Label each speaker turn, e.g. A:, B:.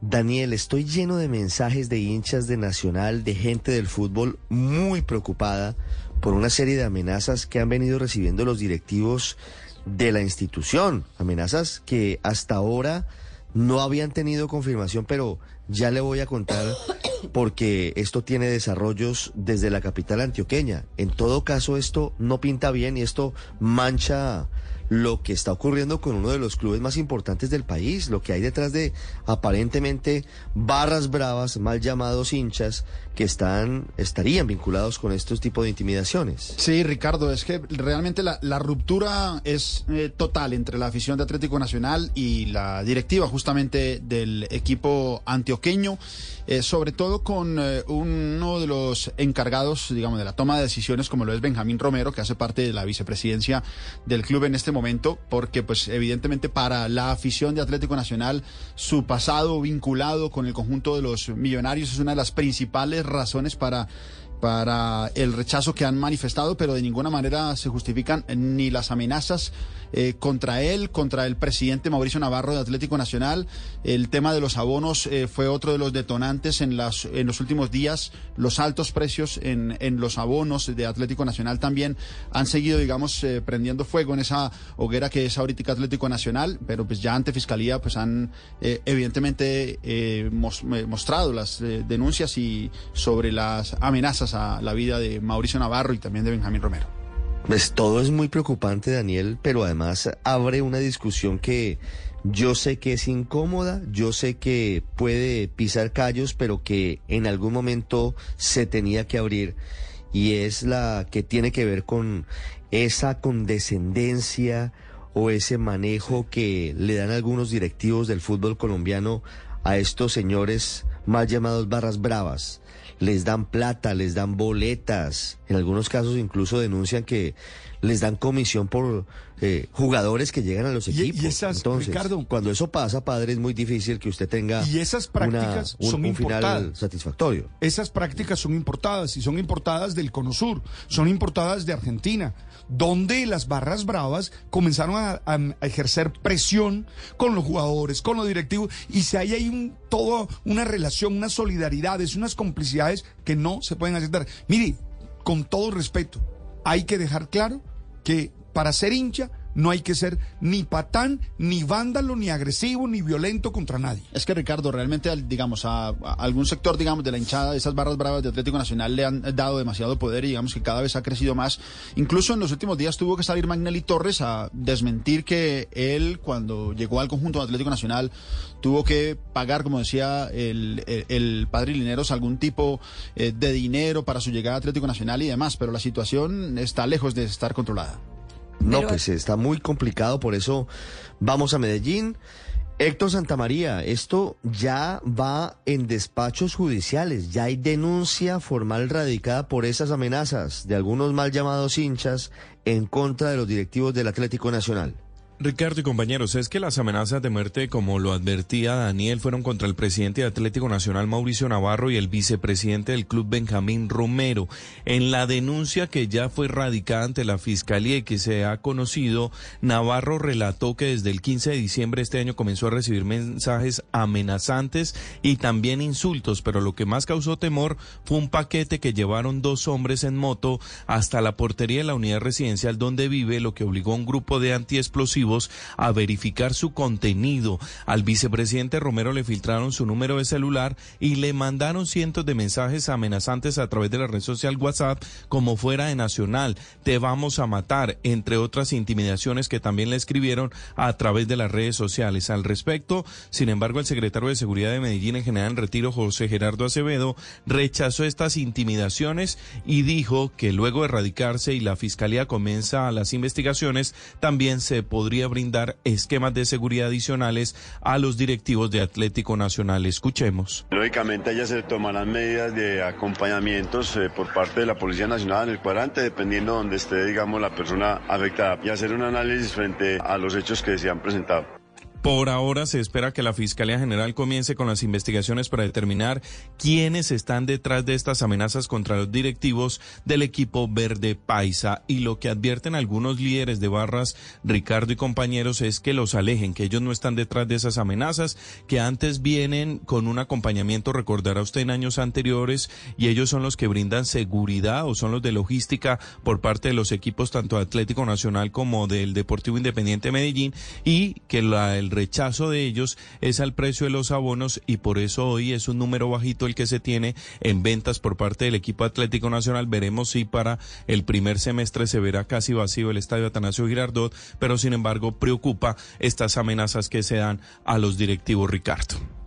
A: Daniel, estoy lleno de mensajes de hinchas de Nacional, de gente del fútbol muy preocupada por una serie de amenazas que han venido recibiendo los directivos de la institución. Amenazas que hasta ahora no habían tenido confirmación, pero ya le voy a contar porque esto tiene desarrollos desde la capital antioqueña. En todo caso, esto no pinta bien y esto mancha lo que está ocurriendo con uno de los clubes más importantes del país, lo que hay detrás de aparentemente barras bravas, mal llamados hinchas, que están, estarían vinculados con estos tipos de intimidaciones.
B: Sí, Ricardo, es que realmente la, ruptura es eh, total entre la afición de Atlético Nacional y la directiva justamente del equipo antioqueño, eh, sobre todo con eh, uno de los encargados, digamos, de la toma de decisiones, como lo es Benjamín Romero, que hace parte de la vicepresidencia del club en este momento, porque pues evidentemente para la afición de Atlético Nacional, su pasado vinculado con el conjunto de los millonarios es una de las principales razones para para el rechazo que han manifestado, pero de ninguna manera se justifican ni las amenazas eh, contra él, contra el presidente Mauricio Navarro de Atlético Nacional. El tema de los abonos eh, fue otro de los detonantes en, las, en los últimos días. Los altos precios en, en los abonos de Atlético Nacional también han seguido, digamos, eh, prendiendo fuego en esa hoguera que es ahorita Atlético Nacional, pero pues ya ante Fiscalía pues han evidentemente mostrado las denuncias y sobre las amenazas a la vida de Mauricio Navarro y también de Benjamín Romero.
A: Pues todo es muy preocupante, Daniel, pero además abre una discusión que yo sé que es incómoda, yo sé que puede pisar callos, pero que en algún momento se tenía que abrir. Y es la que tiene que ver con esa condescendencia o ese manejo que le dan algunos directivos del fútbol colombiano a estos señores mal llamados barras bravas les dan plata, les dan boletas, en algunos casos incluso denuncian que les dan comisión por eh, jugadores que llegan a los equipos.
C: Y esas,
A: Entonces,
C: Ricardo,
A: cuando eso pasa, padre, es muy difícil que usted tenga
C: y esas prácticas
A: una, un,
C: son
A: un
C: importadas.
A: final satisfactorio.
C: Esas prácticas son importadas y son importadas del Cono Sur, son importadas de Argentina, donde las barras bravas comenzaron a, a- a ejercer presión con los jugadores, con los directivos, y si hay ahí un, todo una relación, unas solidaridades, unas complicidades que no se pueden aceptar. Mire, con todo respeto, hay que dejar claro que para ser hincha no hay que ser ni patán, ni vándalo, ni agresivo, ni violento contra nadie.
B: Es que Ricardo, realmente, al- digamos, a, algún sector, digamos, de la hinchada esas barras bravas de Atlético Nacional le han dado demasiado poder y digamos que cada vez ha crecido más. Incluso en los últimos días tuvo que salir Magnelli Torres a desmentir que él, cuando llegó al conjunto de Atlético Nacional, tuvo que pagar, como decía el, el, el padre Lineros, algún tipo eh, de dinero para su llegada a Atlético Nacional y demás, pero la situación está lejos de estar controlada.
A: No,
D: Pero-
A: pues está muy complicado, por eso vamos a Medellín. Héctor Santamaría, esto ya va en despachos judiciales, ya hay denuncia formal radicada por esas amenazas de algunos mal llamados hinchas en contra de los directivos del Atlético Nacional.
E: Ricardo y compañeros, es que las amenazas de muerte, como lo advertía Daniel, fueron contra el presidente de Atlético Nacional Mauricio Navarro y el vicepresidente del club Benjamín Romero. En la denuncia que ya fue radicada ante la fiscalía y que se ha conocido, Navarro relató que desde el 15 de diciembre de este año comenzó a recibir mensajes amenazantes y también insultos, pero lo que más causó temor fue un paquete que llevaron dos hombres en moto hasta la portería de la unidad residencial donde vive, lo que obligó a un grupo de antiexplosivos a verificar su contenido. Al vicepresidente Romero le filtraron su número de celular y le mandaron cientos de mensajes amenazantes a través de la red social WhatsApp como fuera de Nacional, te vamos a matar, entre otras intimidaciones que también le escribieron a través de las redes sociales. Al respecto, sin embargo, el secretario de Seguridad de Medellín en general en retiro, José Gerardo Acevedo, rechazó estas intimidaciones y dijo que luego de erradicarse y la fiscalía comienza las investigaciones, también se podría brindar esquemas de seguridad adicionales a los directivos de Atlético Nacional. Escuchemos.
F: Lógicamente ya se tomarán medidas de acompañamientos eh, por parte de la Policía Nacional en el cuadrante, dependiendo donde esté, digamos, la persona afectada y hacer un análisis frente a los hechos que se han presentado.
E: Por ahora se espera que la Fiscalía General comience con las investigaciones para determinar quiénes están detrás de estas amenazas contra los directivos del equipo verde paisa. Y lo que advierten algunos líderes de barras, Ricardo y compañeros, es que los alejen, que ellos no están detrás de esas amenazas, que antes vienen con un acompañamiento, recordará usted en años anteriores, y ellos son los que brindan seguridad o son los de logística por parte de los equipos tanto Atlético Nacional como del Deportivo Independiente Medellín, y que la, el rechazo de ellos es al precio de los abonos y por eso hoy es un número bajito el que se tiene en ventas por parte del equipo Atlético Nacional. Veremos si para el primer semestre se verá casi vacío el estadio Atanasio Girardot, pero sin embargo preocupa estas amenazas que se dan a los directivos Ricardo.